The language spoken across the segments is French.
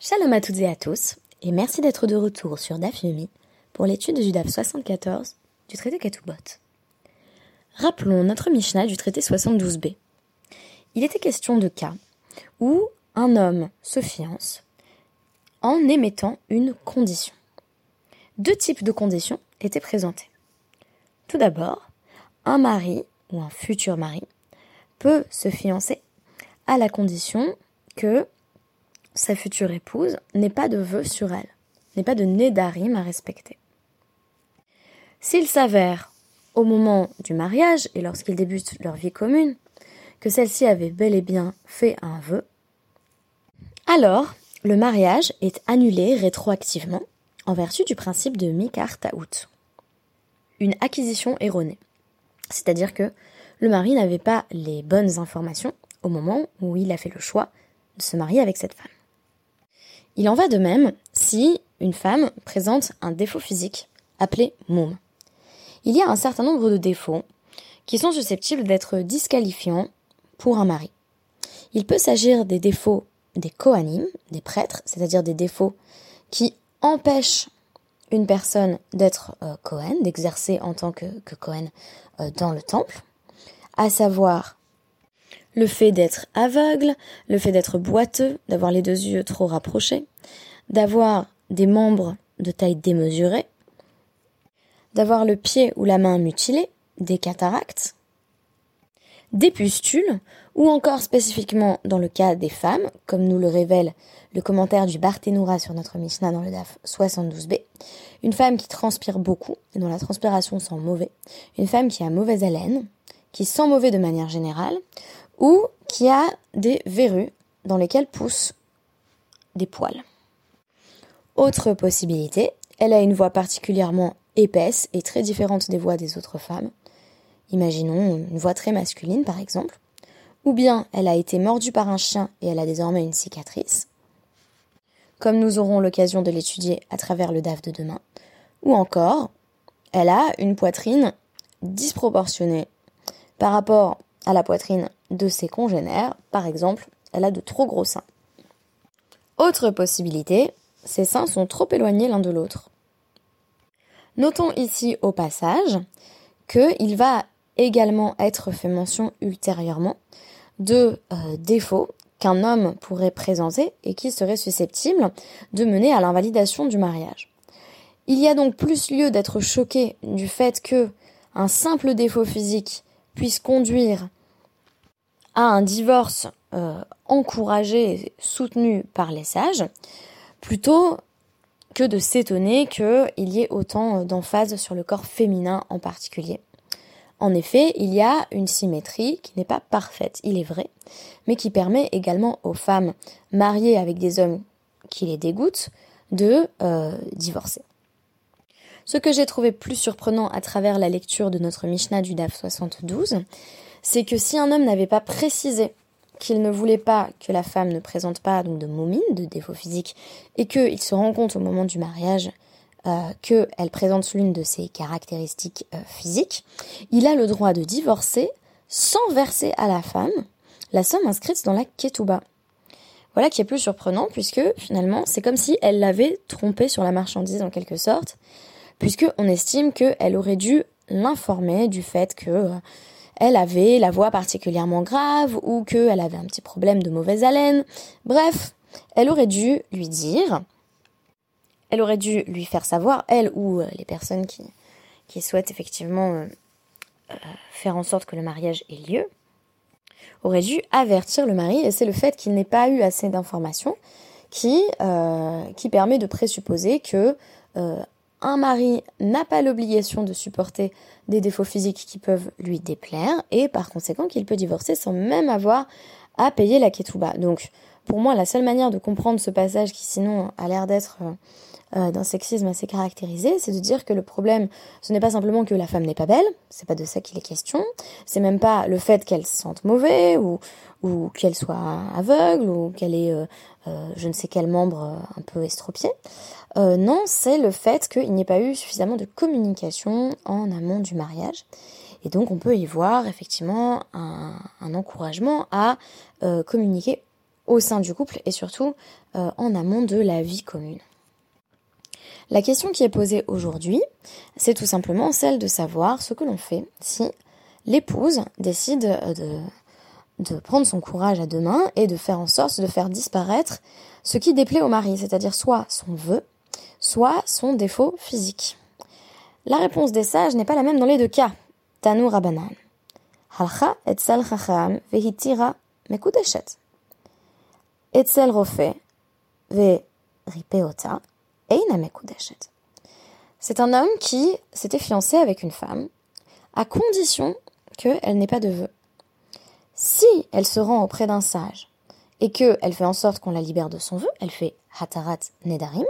Shalom à toutes et à tous, et merci d'être de retour sur DAF pour l'étude du DAF 74 du traité Ketubot. Rappelons notre Mishnah du traité 72b. Il était question de cas où un homme se fiance en émettant une condition. Deux types de conditions étaient présentées. Tout d'abord, un mari ou un futur mari peut se fiancer à la condition que sa future épouse n'ait pas de vœux sur elle, n'ait pas de nédarim à respecter. S'il s'avère, au moment du mariage et lorsqu'ils débutent leur vie commune, que celle-ci avait bel et bien fait un vœu, alors le mariage est annulé rétroactivement en vertu du principe de Mikar Taout, une acquisition erronée. C'est-à-dire que le mari n'avait pas les bonnes informations au moment où il a fait le choix de se marier avec cette femme. Il en va de même si une femme présente un défaut physique appelé moum. Il y a un certain nombre de défauts qui sont susceptibles d'être disqualifiants pour un mari. Il peut s'agir des défauts des kohanim, des prêtres, c'est-à-dire des défauts qui empêchent une personne d'être euh, d'exercer en tant que, que euh, dans le temple, à savoir le fait d'être aveugle, le fait d'être boiteux, d'avoir les deux yeux trop rapprochés, d'avoir des membres de taille démesurée, d'avoir le pied ou la main mutilée, des cataractes, des pustules, ou encore spécifiquement dans le cas des femmes, comme nous le révèle le commentaire du Barthénoura sur notre Mishnah dans le DAF 72b, une femme qui transpire beaucoup et dont la transpiration sent mauvais, une femme qui a mauvaise haleine, qui sent mauvais de manière générale, ou qui a des verrues dans lesquelles poussent des poils. Autre possibilité, elle a une voix particulièrement épaisse et très différente des voix des autres femmes. Imaginons une voix très masculine par exemple. Ou bien elle a été mordue par un chien et elle a désormais une cicatrice. Comme nous aurons l'occasion de l'étudier à travers le DAF de demain. Ou encore, elle a une poitrine disproportionnée par rapport à la poitrine de ses congénères. Par exemple, elle a de trop gros seins. Autre possibilité, ses seins sont trop éloignés l'un de l'autre. Notons ici au passage qu'il va également être fait mention ultérieurement de euh, défauts qu'un homme pourrait présenter et qui seraient susceptibles de mener à l'invalidation du mariage. Il y a donc plus lieu d'être choqué du fait que un simple défaut physique puisse conduire à un divorce euh, encouragé, soutenu par les sages, plutôt que de s'étonner qu'il y ait autant d'emphase sur le corps féminin en particulier. En effet, il y a une symétrie qui n'est pas parfaite, il est vrai, mais qui permet également aux femmes mariées avec des hommes qui les dégoûtent de euh, divorcer. Ce que j'ai trouvé plus surprenant à travers la lecture de notre Mishnah du DAF 72, c'est que si un homme n'avait pas précisé qu'il ne voulait pas que la femme ne présente pas de momine, de défaut physique, et qu'il se rend compte au moment du mariage euh, qu'elle présente l'une de ses caractéristiques euh, physiques, il a le droit de divorcer sans verser à la femme la somme inscrite dans la ketouba. Voilà qui est plus surprenant puisque finalement c'est comme si elle l'avait trompé sur la marchandise en quelque sorte, puisque on estime qu'elle aurait dû l'informer du fait que euh, elle avait la voix particulièrement grave ou qu'elle avait un petit problème de mauvaise haleine. Bref, elle aurait dû lui dire, elle aurait dû lui faire savoir, elle ou euh, les personnes qui, qui souhaitent effectivement euh, euh, faire en sorte que le mariage ait lieu, aurait dû avertir le mari, et c'est le fait qu'il n'ait pas eu assez d'informations qui, qui permet de présupposer que un mari n'a pas l'obligation de supporter des défauts physiques qui peuvent lui déplaire et par conséquent qu'il peut divorcer sans même avoir à payer la ketouba. Donc pour moi la seule manière de comprendre ce passage qui sinon a l'air d'être euh, euh, d'un sexisme assez caractérisé, c'est de dire que le problème, ce n'est pas simplement que la femme n'est pas belle, c'est pas de ça qu'il est question, c'est même pas le fait qu'elle se sente mauvais ou, qu'elle soit aveugle ou qu'elle ait euh, je ne sais quel membre un peu estropié. non, c'est le fait qu'il n'y ait pas eu suffisamment de communication en amont du mariage. Et donc on peut y voir effectivement un encouragement à communiquer au sein du couple et surtout en amont de la vie commune. La question qui est posée aujourd'hui, c'est tout simplement celle de savoir ce que l'on fait si l'épouse décide de, de prendre son courage à deux mains et de faire en sorte de faire disparaître ce qui déplaît au mari, c'est-à-dire soit son vœu, soit son défaut physique. La réponse des sages n'est pas la même dans les deux cas. Rabanan. Rofe ve ripeota eina mekudeshet. C'est un homme qui s'était fiancé avec une femme à condition qu'elle n'ait pas de vœu. Si elle se rend auprès d'un sage et qu'elle fait en sorte qu'on la libère de son vœu, elle fait hatarat nedarim,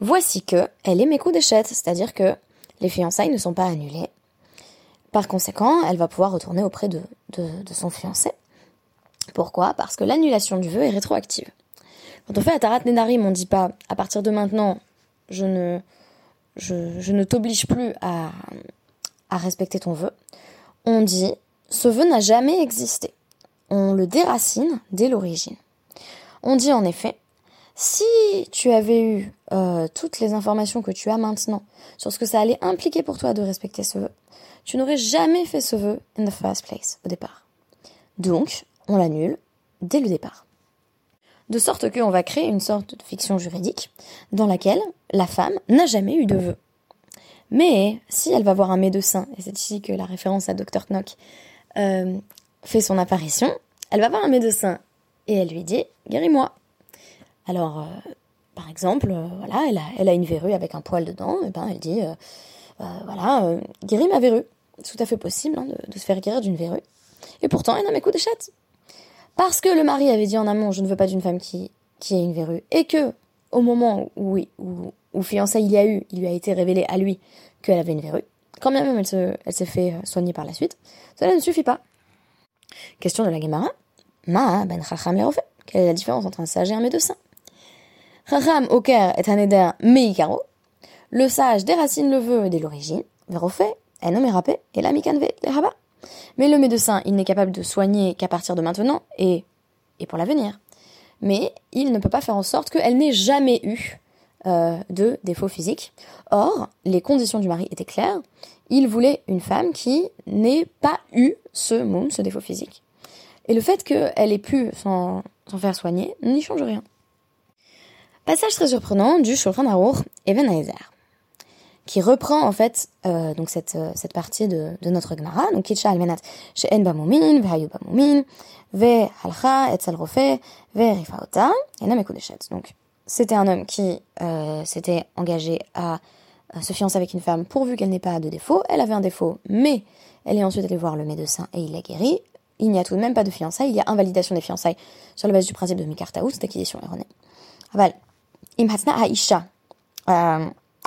voici que elle est Mekudeshet, c'est-à-dire que les fiançailles ne sont pas annulées. Par conséquent, elle va pouvoir retourner auprès de, son fiancé. Pourquoi? Parce que l'annulation du vœu est rétroactive. Quand on fait Atarat Nedarim, on ne dit pas à partir de maintenant, je ne, t'oblige plus à, à respecter ton vœu. On dit ce vœu n'a jamais existé. On le déracine dès l'origine. On dit en effet si tu avais eu euh, toutes les informations que tu as maintenant sur ce que ça allait impliquer pour toi de respecter ce vœu, tu n'aurais jamais fait ce vœu in the first place, au départ. Donc, on l'annule dès le départ. De sorte qu'on va créer une sorte de fiction juridique dans laquelle la femme n'a jamais eu de vœu. Mais si elle va voir un médecin, et c'est ici que la référence à Dr. Knock euh, fait son apparition, elle va voir un médecin et elle lui dit Guéris-moi. Alors, euh, par exemple, euh, voilà, elle a, a, une verrue avec un poil dedans, et ben elle dit, voilà, guéris ma verrue. C'est tout à fait possible hein, de, se faire guérir d'une verrue. Et pourtant, elle n'a mes coups de chatte. Parce que le mari avait dit en amont, je ne veux pas d'une femme qui, qui ait une verrue, et que, au moment où, où, où fiançailles il y a eu, il lui a été révélé à lui qu'elle avait une verrue, quand bien même elle s'est elle fait soigner par la suite, cela ne suffit pas. Question de la Gemara. Ma ben chacham Quelle est la différence entre un sage et un médecin? Chacham Oker est un éder meikaro. Le sage déracine le vœu dès l'origine. Verofé, un homme rapé, et la mikanve, les rabat. Mais le médecin, il n'est capable de soigner qu'à partir de maintenant et, et pour l'avenir. Mais il ne peut pas faire en sorte qu'elle n'ait jamais eu euh, de défaut physique. Or, les conditions du mari étaient claires. Il voulait une femme qui n'ait pas eu ce monde, ce défaut physique. Et le fait qu'elle ait pu s'en faire soigner n'y change rien. Passage très surprenant du Shulchan Aruch Even Haezer, qui reprend en fait euh, donc cette, euh, cette partie de, de notre Gemara, donc Kitcha almenat she'en bamumin, ve'ayu bamumin, ve'alcha etzel rofe, ve'rifaota, enam ekudeshet. Donc c'était un homme qui euh, s'était engagé à se fiancer avec une femme pourvu qu'elle n'ait pas de défaut. Elle avait un défaut, mais elle est ensuite allée voir le médecin et il l'a guérie. Il n'y a tout de même pas de fiançailles, il y a invalidation des fiançailles sur la base du principe de Mikartaou, c'est acquisition erronée. Aval, imhatna haisha. Euh,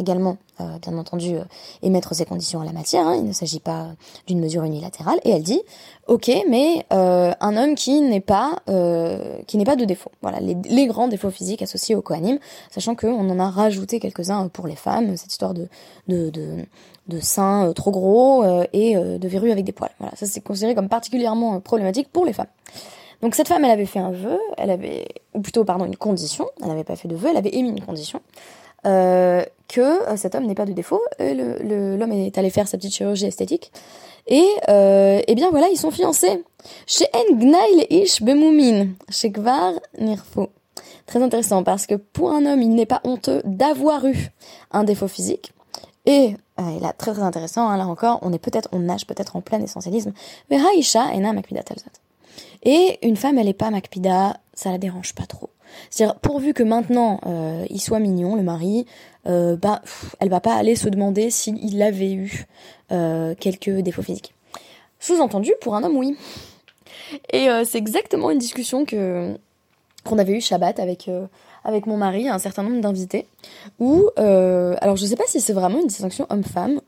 également, euh, bien entendu, euh, émettre ses conditions à la matière. Hein. il ne s'agit pas d'une mesure unilatérale. Et elle dit, ok, mais euh, un homme qui n'est pas, qui n'est pas de défaut. Voilà, les, grands défauts physiques associés au coanime, sachant qu'on en a rajouté quelques-uns pour les femmes, cette histoire de de, de, seins trop gros et de verrues avec des poils. Voilà, ça c'est considéré comme particulièrement problématique pour les femmes. Donc cette femme, elle avait fait un vœu, elle avait, ou plutôt pardon, une condition. Elle n'avait pas fait de vœu, elle avait émis une condition que euh, cet homme n'est pas de défaut. L'homme est allé faire sa petite chirurgie esthétique. Et, euh, eh bien voilà, ils sont fiancés. Chez Ngnail Ish Bemoumin, chez Kvar Nirfo. Très intéressant parce que pour un homme, il n'est pas honteux d'avoir eu un défaut physique. Et, euh, là, très très intéressant, hein, là encore, on est peut-être, on nage peut-être en plein essentialisme. Mais Haïcha ena makpida Et une femme, elle est pas makpida, ça la dérange pas trop. C'est-à-dire, pourvu que maintenant euh, il soit mignon, le mari, euh, bah, elle va pas aller se demander s'il avait eu euh, quelques défauts physiques. Sous-entendu, pour un homme, oui. Et euh, c'est exactement une discussion que qu'on avait eu Shabbat avec avec mon mari, un certain nombre d'invités, où, alors je sais pas si c'est vraiment une distinction homme-femme,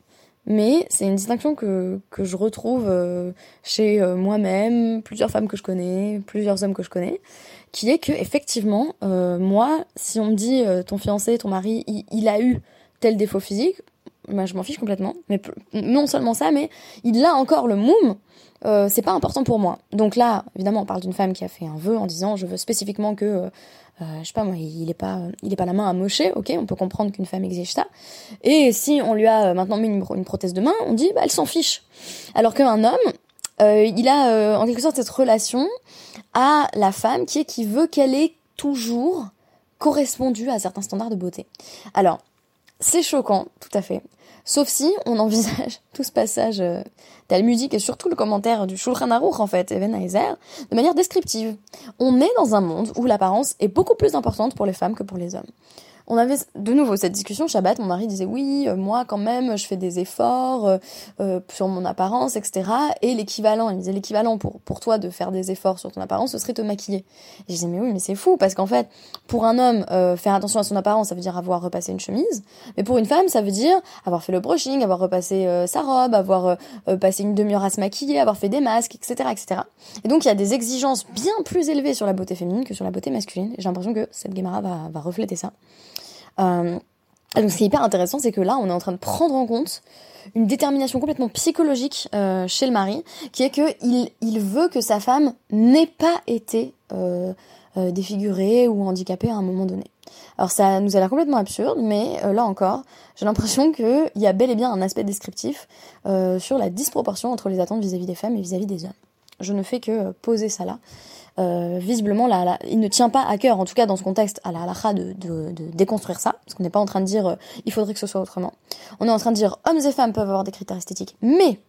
mais c'est une distinction que, que je retrouve chez moi-même, plusieurs femmes que je connais, plusieurs hommes que je connais, qui est que effectivement, moi, si on me dit ton fiancé, ton mari, il, a eu tel défaut physique, je m'en fiche complètement. Mais non seulement ça, mais il a encore le moum. c'est pas important pour moi. Donc là, évidemment, on parle d'une femme qui a fait un vœu en disant je veux spécifiquement que euh, je sais pas moi, il est pas, il pas la main à mocher, ok, on peut comprendre qu'une femme exige ça. Et si on lui a euh, maintenant mis une, prothèse de main, on dit bah elle s'en fiche. Alors qu'un homme, euh, il a en quelque sorte cette relation à la femme qui est qui veut qu'elle ait toujours correspondu à certains standards de beauté. Alors, c'est choquant, tout à fait. Sauf si on envisage tout ce passage euh, et surtout le commentaire du Shulchan Aruch, en fait, Even Heiser, de manière descriptive. On est dans un monde où l'apparence est beaucoup plus importante pour les femmes que pour les hommes on avait de nouveau cette discussion Shabbat. Mon mari disait oui, euh, moi quand même, je fais des efforts euh, euh, sur mon apparence, etc. Et l'équivalent, il disait l'équivalent pour pour toi de faire des efforts sur ton apparence, ce serait te maquiller. Et je disais mais oui, mais c'est fou parce qu'en fait, pour un homme, faire attention à son apparence, ça veut dire avoir repassé une chemise, mais pour une femme, ça veut dire avoir fait le brushing, avoir repassé sa robe, avoir passé une demi-heure à se maquiller, avoir fait des masques, etc., etc. Et donc il y a des exigences bien plus élevées sur la beauté féminine que sur la beauté masculine. J'ai l'impression que cette Gemara va, va refléter ça. Euh, donc ce qui est hyper intéressant, c'est que là, on est en train de prendre en compte une détermination complètement psychologique euh, chez le mari, qui est que il, veut que sa femme n'ait pas été euh, défigurée ou handicapée à un moment donné. Alors ça nous a l'air complètement absurde, mais là encore, j'ai l'impression qu'il y a bel et bien un aspect descriptif sur la disproportion entre les attentes vis-à-vis des femmes et vis-à-vis des hommes. Je ne fais que poser ça là. Euh, visiblement, là, il ne tient pas à cœur, en tout cas dans ce contexte, à la halakha de, déconstruire ça, parce qu'on n'est pas en train de dire euh, il faudrait que ce soit autrement. On est en train de dire hommes et femmes peuvent avoir des critères esthétiques, mais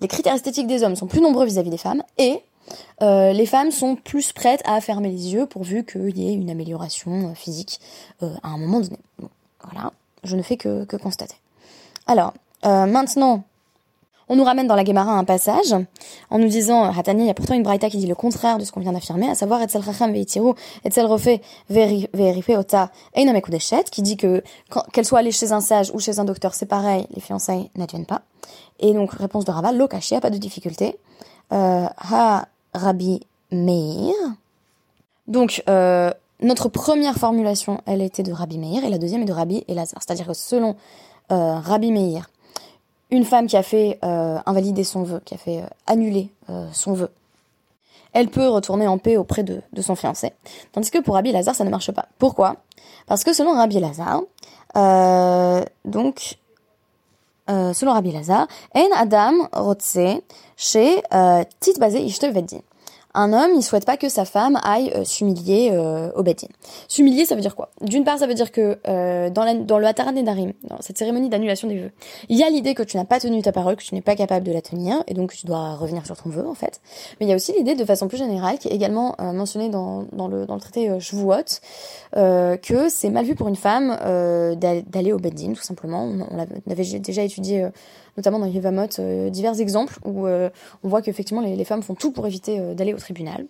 les critères esthétiques des hommes sont plus nombreux vis-à-vis des femmes, et euh, les femmes sont plus prêtes à fermer les yeux pourvu qu'il y ait une amélioration physique à un moment donné. voilà, je ne fais que constater. Alors, maintenant, on nous ramène dans la Gemara un passage en nous disant, Hatani, il y a pourtant une braïta qui dit le contraire de ce qu'on vient d'affirmer, à savoir Etzel Chacham Veitiru, Etzel Rofe Ota Einamekudeshet, qui dit que qu'elle soit allée chez un sage ou chez un docteur, c'est pareil, les fiançailles n'adviennent pas. Et donc, réponse de Rabat, lo caché, pas de difficulté. Euh, ha Rabbi Meir. Donc, euh, notre première formulation, elle était de Rabbi Meir, et la deuxième est de Rabbi Elazar. C'est-à-dire que selon euh, Rabbi Meir, une femme qui a fait euh, invalider son vœu, qui a fait euh, annuler euh, son vœu, elle peut retourner en paix auprès de, son fiancé. Tandis que pour Rabbi Lazare, ça ne marche pas. Pourquoi? Parce que selon Rabbi Lazare, donc, selon Rabbi Lazare, En Adam Rotse chez Ishte un homme, il souhaite pas que sa femme aille euh, s'humilier euh, au Bedin. S'humilier, ça veut dire quoi? D'une part, ça veut dire que euh, dans, la, dans le Hataran Darim, dans cette cérémonie d'annulation des vœux, il y a l'idée que tu n'as pas tenu ta parole, que tu n'es pas capable de la tenir, et donc tu dois revenir sur ton vœu, en fait. Mais il y a aussi l'idée, de façon plus générale, qui est également mentionnée dans, dans, le, dans le traité euh, que c'est mal vu pour une femme d'aller au Bedin, tout simplement. On, on l'avait déjà étudié notamment dans Yevamot, euh, divers exemples où euh, on voit qu'effectivement les, femmes font tout pour éviter euh, d'aller au tribunal.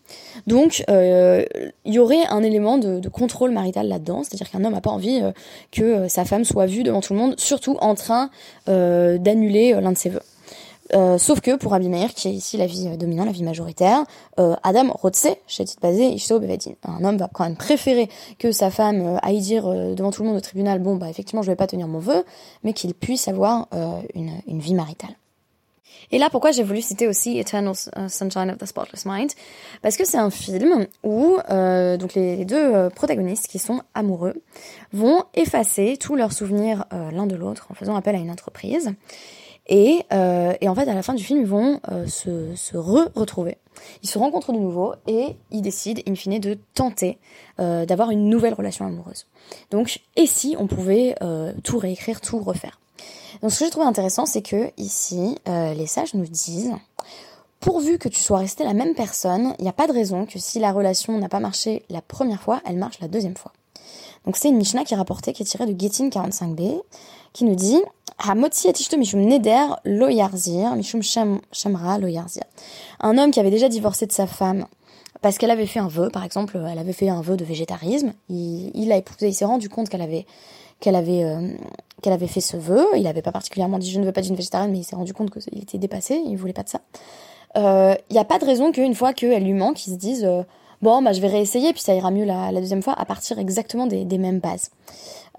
Donc il y aurait un élément de, de contrôle marital là-dedans, c'est-à-dire qu'un homme n'a pas envie que sa femme soit vue devant tout le monde, surtout en train d'annuler l'un de ses vœux. Euh, sauf que pour Abimeir, qui est ici la vie euh, dominante, la vie majoritaire, euh, Adam Rotse, chez Basé, Ishto Bevedin. Un homme va quand même préférer que sa femme aille dire devant tout le monde au tribunal, bon bah effectivement je vais pas tenir mon vœu, mais qu'il puisse avoir une, une vie maritale. Et là, pourquoi j'ai voulu citer aussi Eternal Sunshine of the Spotless Mind? Parce que c'est un film où euh, donc les, deux protagonistes qui sont amoureux vont effacer tous leurs souvenirs l'un de l'autre en faisant appel à une entreprise. Et, euh, et, en fait, à la fin du film, ils vont euh, se, se re-retrouver. Ils se rencontrent de nouveau et ils décident, in fine, de tenter euh, d'avoir une nouvelle relation amoureuse. Donc, et si on pouvait euh, tout réécrire, tout refaire? Donc, ce que j'ai trouvé intéressant, c'est que ici, euh, les sages nous disent pourvu que tu sois resté la même personne, il n'y a pas de raison que si la relation n'a pas marché la première fois, elle marche la deuxième fois. Donc c'est une Mishnah qui est rapportée, qui est tirée de Getin 45b, qui nous dit mishum neder lo mishum shamra lo Un homme qui avait déjà divorcé de sa femme parce qu'elle avait fait un vœu, par exemple, elle avait fait un vœu de végétarisme, il, il il s'est rendu compte euh, qu'elle avait fait ce vœu, il n'avait pas particulièrement dit je ne veux pas d'une végétarienne, mais il s'est rendu compte qu'il était dépassé, il voulait pas de ça. Il euh, n'y a pas de raison qu'une fois qu'elle lui manque, il se dise euh, bon, bah, je vais réessayer, puis ça ira mieux la, deuxième fois à partir exactement des, mêmes bases.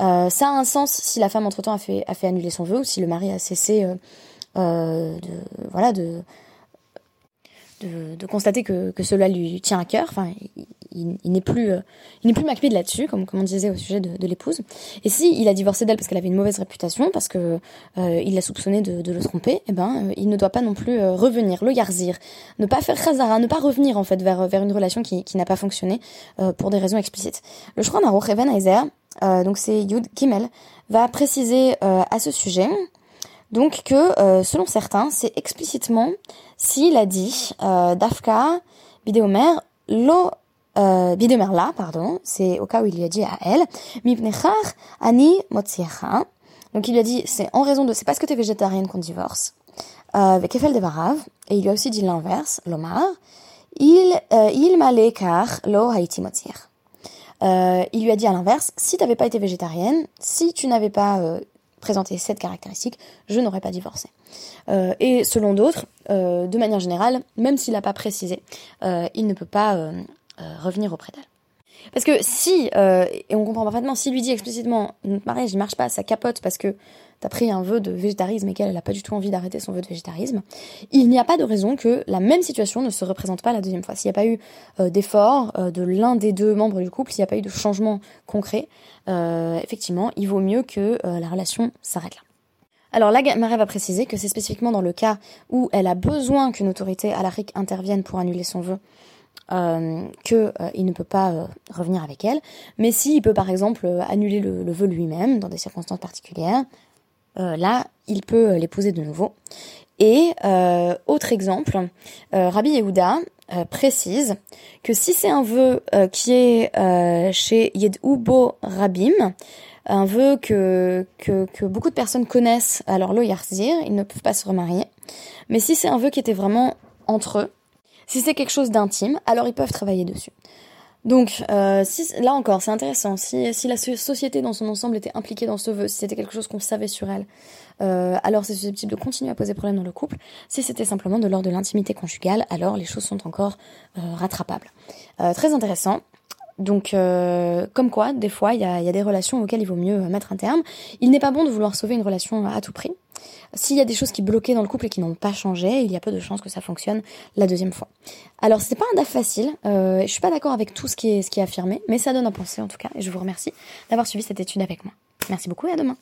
Euh, ça a un sens si la femme entre-temps a fait, a fait annuler son vœu ou si le mari a cessé de, voilà, de, de, constater que, que, cela lui tient à cœur. Enfin, il, n'est plus, euh, il n'est plus là-dessus, comme, comme on disait au sujet de, l'épouse. Et si il a divorcé d'elle parce qu'elle avait une mauvaise réputation, parce que euh, il l'a soupçonné de, le tromper, eh ben, euh, il ne doit pas non plus revenir, le yarzir, ne pas faire khazara, ne pas revenir en fait vers, vers une relation qui, qui n'a pas fonctionné pour des raisons explicites. Le Shran Aruch Even donc c'est Yud Kimel, va préciser à ce sujet donc que selon certains, c'est explicitement s'il a dit euh, Dafka Bidéomer lo euh, Bidéomer là, pardon, c'est au cas où il lui a dit à elle Mipnechar ani motziecha. Donc il lui a dit c'est en raison de c'est parce que tu es végétarienne qu'on divorce. Euh, avec Efel de Varav et il lui a aussi dit l'inverse, l'Omar. Il euh, il malekar lo haiti motzier. Euh, il lui a dit à l'inverse, si tu n'avais pas été végétarienne, si tu n'avais pas présenter cette caractéristique, je n'aurais pas divorcé. Euh, et selon d'autres, euh, de manière générale, même s'il n'a pas précisé, euh, il ne peut pas revenir auprès d'elle. Parce que si, et on comprend parfaitement, s'il lui dit explicitement notre mariage ne marche pas, ça capote parce que t'as pris un vœu de végétarisme et qu'elle n'a pas du tout envie d'arrêter son vœu de végétarisme, il n'y a pas de raison que la même situation ne se représente pas la deuxième fois. S'il n'y a pas eu d'effort de l'un des deux membres du couple, s'il n'y a pas eu de changement concret, effectivement, il vaut mieux que la relation s'arrête là. Alors la Marie va préciser que c'est spécifiquement dans le cas où elle a besoin qu'une autorité RIC intervienne pour annuler son vœu euh, qu'il euh, ne peut pas euh, revenir avec elle. Mais s'il peut par exemple euh, annuler le, vœu lui-même dans des circonstances particulières, là il peut l'épouser de nouveau. Et autre exemple, Rabbi Yehuda précise que si c'est un vœu qui est chez Yedoubo Rabim, un vœu que, que, que, beaucoup de personnes connaissent, alors le yarzir, ils ne peuvent pas se remarier. Mais si c'est un vœu qui était vraiment entre eux, si c'est quelque chose d'intime, alors ils peuvent travailler dessus. Donc, euh, si, là encore, c'est intéressant. Si, la société dans son ensemble était impliquée dans ce vœu, si c'était quelque chose qu'on savait sur elle, euh, alors c'est susceptible de continuer à poser problème dans le couple. Si c'était simplement de l'ordre de l'intimité conjugale, alors les choses sont encore euh, rattrapables. Très intéressant. Donc, comme quoi, des fois, il y a, des relations auxquelles il vaut mieux mettre un terme. Il n'est pas bon de vouloir sauver une relation à tout prix. S'il y a des choses qui bloquaient dans le couple et qui n'ont pas changé, il y a peu de chances que ça fonctionne la deuxième fois. Alors, c'est pas un DAF facile. Euh, je suis pas d'accord avec tout ce qui est, ce qui est affirmé, mais ça donne à penser en tout cas. Et je vous remercie d'avoir suivi cette étude avec moi. Merci beaucoup et à demain.